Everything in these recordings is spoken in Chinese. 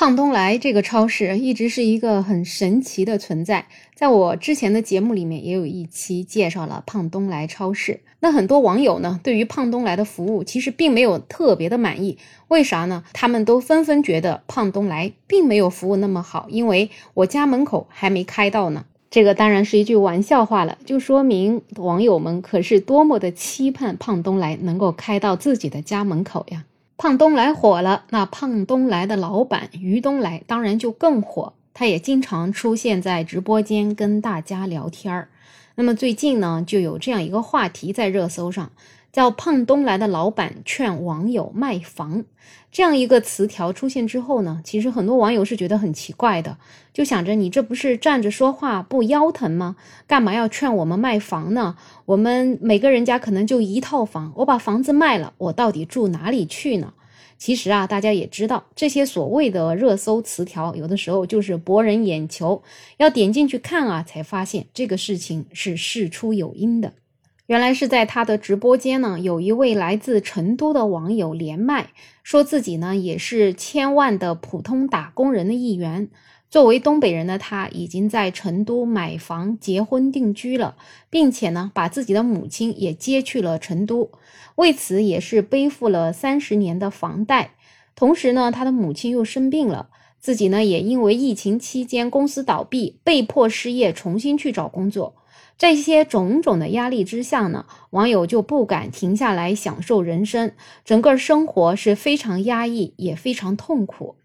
胖东来这个超市一直是一个很神奇的存在，在我之前的节目里面也有一期介绍了胖东来超市。那很多网友呢，对于胖东来的服务其实并没有特别的满意，为啥呢？他们都纷纷觉得胖东来并没有服务那么好，因为我家门口还没开到呢。这个当然是一句玩笑话了，就说明网友们可是多么的期盼胖东来能够开到自己的家门口呀。胖东来火了，那胖东来的老板于东来当然就更火。他也经常出现在直播间跟大家聊天儿。那么最近呢，就有这样一个话题在热搜上。叫胖东来的老板劝网友卖房，这样一个词条出现之后呢，其实很多网友是觉得很奇怪的，就想着你这不是站着说话不腰疼吗？干嘛要劝我们卖房呢？我们每个人家可能就一套房，我把房子卖了，我到底住哪里去呢？其实啊，大家也知道，这些所谓的热搜词条，有的时候就是博人眼球，要点进去看啊，才发现这个事情是事出有因的。原来是在他的直播间呢，有一位来自成都的网友连麦，说自己呢也是千万的普通打工人的一员。作为东北人的他，已经在成都买房、结婚、定居了，并且呢把自己的母亲也接去了成都，为此也是背负了三十年的房贷。同时呢，他的母亲又生病了，自己呢也因为疫情期间公司倒闭，被迫失业，重新去找工作。这些种种的压力之下呢，网友就不敢停下来享受人生，整个生活是非常压抑，也非常痛苦。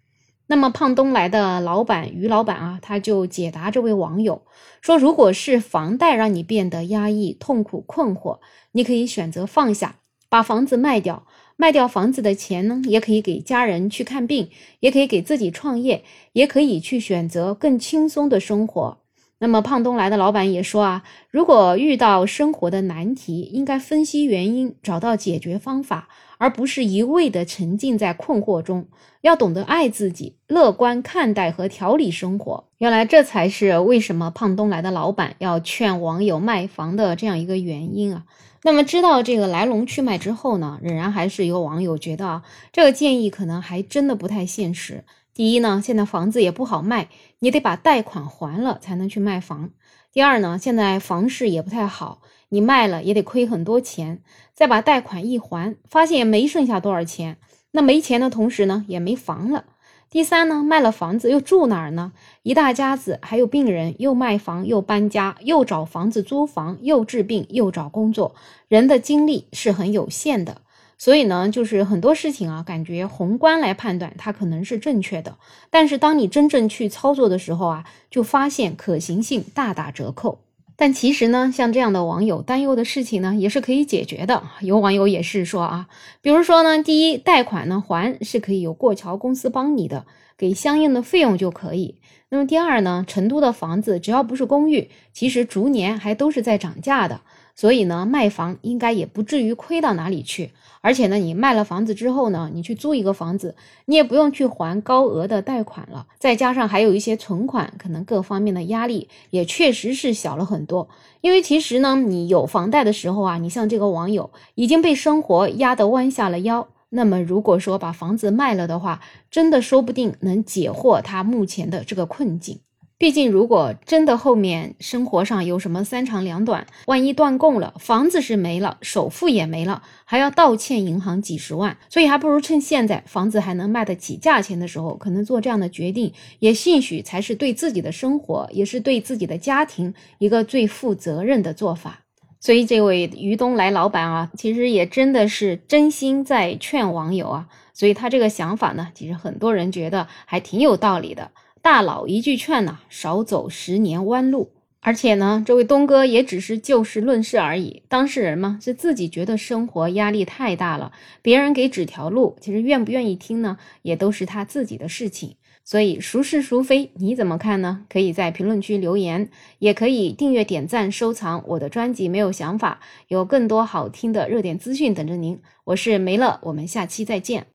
那么胖东来的老板于老板啊，他就解答这位网友说：“如果是房贷让你变得压抑、痛苦、困惑，你可以选择放下，把房子卖掉，卖掉房子的钱呢，也可以给家人去看病，也可以给自己创业，也可以去选择更轻松的生活。”那么胖东来的老板也说啊，如果遇到生活的难题，应该分析原因，找到解决方法，而不是一味的沉浸在困惑中。要懂得爱自己，乐观看待和调理生活。原来这才是为什么胖东来的老板要劝网友卖房的这样一个原因啊。那么知道这个来龙去脉之后呢，仍然还是有网友觉得啊，这个建议可能还真的不太现实。第一呢，现在房子也不好卖，你得把贷款还了才能去卖房。第二呢，现在房市也不太好，你卖了也得亏很多钱，再把贷款一还，发现也没剩下多少钱。那没钱的同时呢，也没房了。第三呢，卖了房子又住哪儿呢？一大家子还有病人，又卖房又搬家，又找房子租房，又治病又找工作，人的精力是很有限的。所以呢，就是很多事情啊，感觉宏观来判断它可能是正确的，但是当你真正去操作的时候啊，就发现可行性大打折扣。但其实呢，像这样的网友担忧的事情呢，也是可以解决的。有网友也是说啊，比如说呢，第一，贷款呢还是可以有过桥公司帮你的，给相应的费用就可以。那么第二呢，成都的房子只要不是公寓，其实逐年还都是在涨价的。所以呢，卖房应该也不至于亏到哪里去。而且呢，你卖了房子之后呢，你去租一个房子，你也不用去还高额的贷款了。再加上还有一些存款，可能各方面的压力也确实是小了很多。因为其实呢，你有房贷的时候啊，你像这个网友已经被生活压得弯下了腰。那么如果说把房子卖了的话，真的说不定能解惑他目前的这个困境。毕竟，如果真的后面生活上有什么三长两短，万一断供了，房子是没了，首付也没了，还要倒欠银行几十万，所以还不如趁现在房子还能卖得起价钱的时候，可能做这样的决定，也兴许才是对自己的生活，也是对自己的家庭一个最负责任的做法。所以，这位于东来老板啊，其实也真的是真心在劝网友啊，所以他这个想法呢，其实很多人觉得还挺有道理的。大佬一句劝呐，少走十年弯路。而且呢，这位东哥也只是就事论事而已。当事人嘛，是自己觉得生活压力太大了，别人给指条路，其实愿不愿意听呢，也都是他自己的事情。所以孰是孰非，你怎么看呢？可以在评论区留言，也可以订阅、点赞、收藏我的专辑。没有想法，有更多好听的热点资讯等着您。我是梅乐，我们下期再见。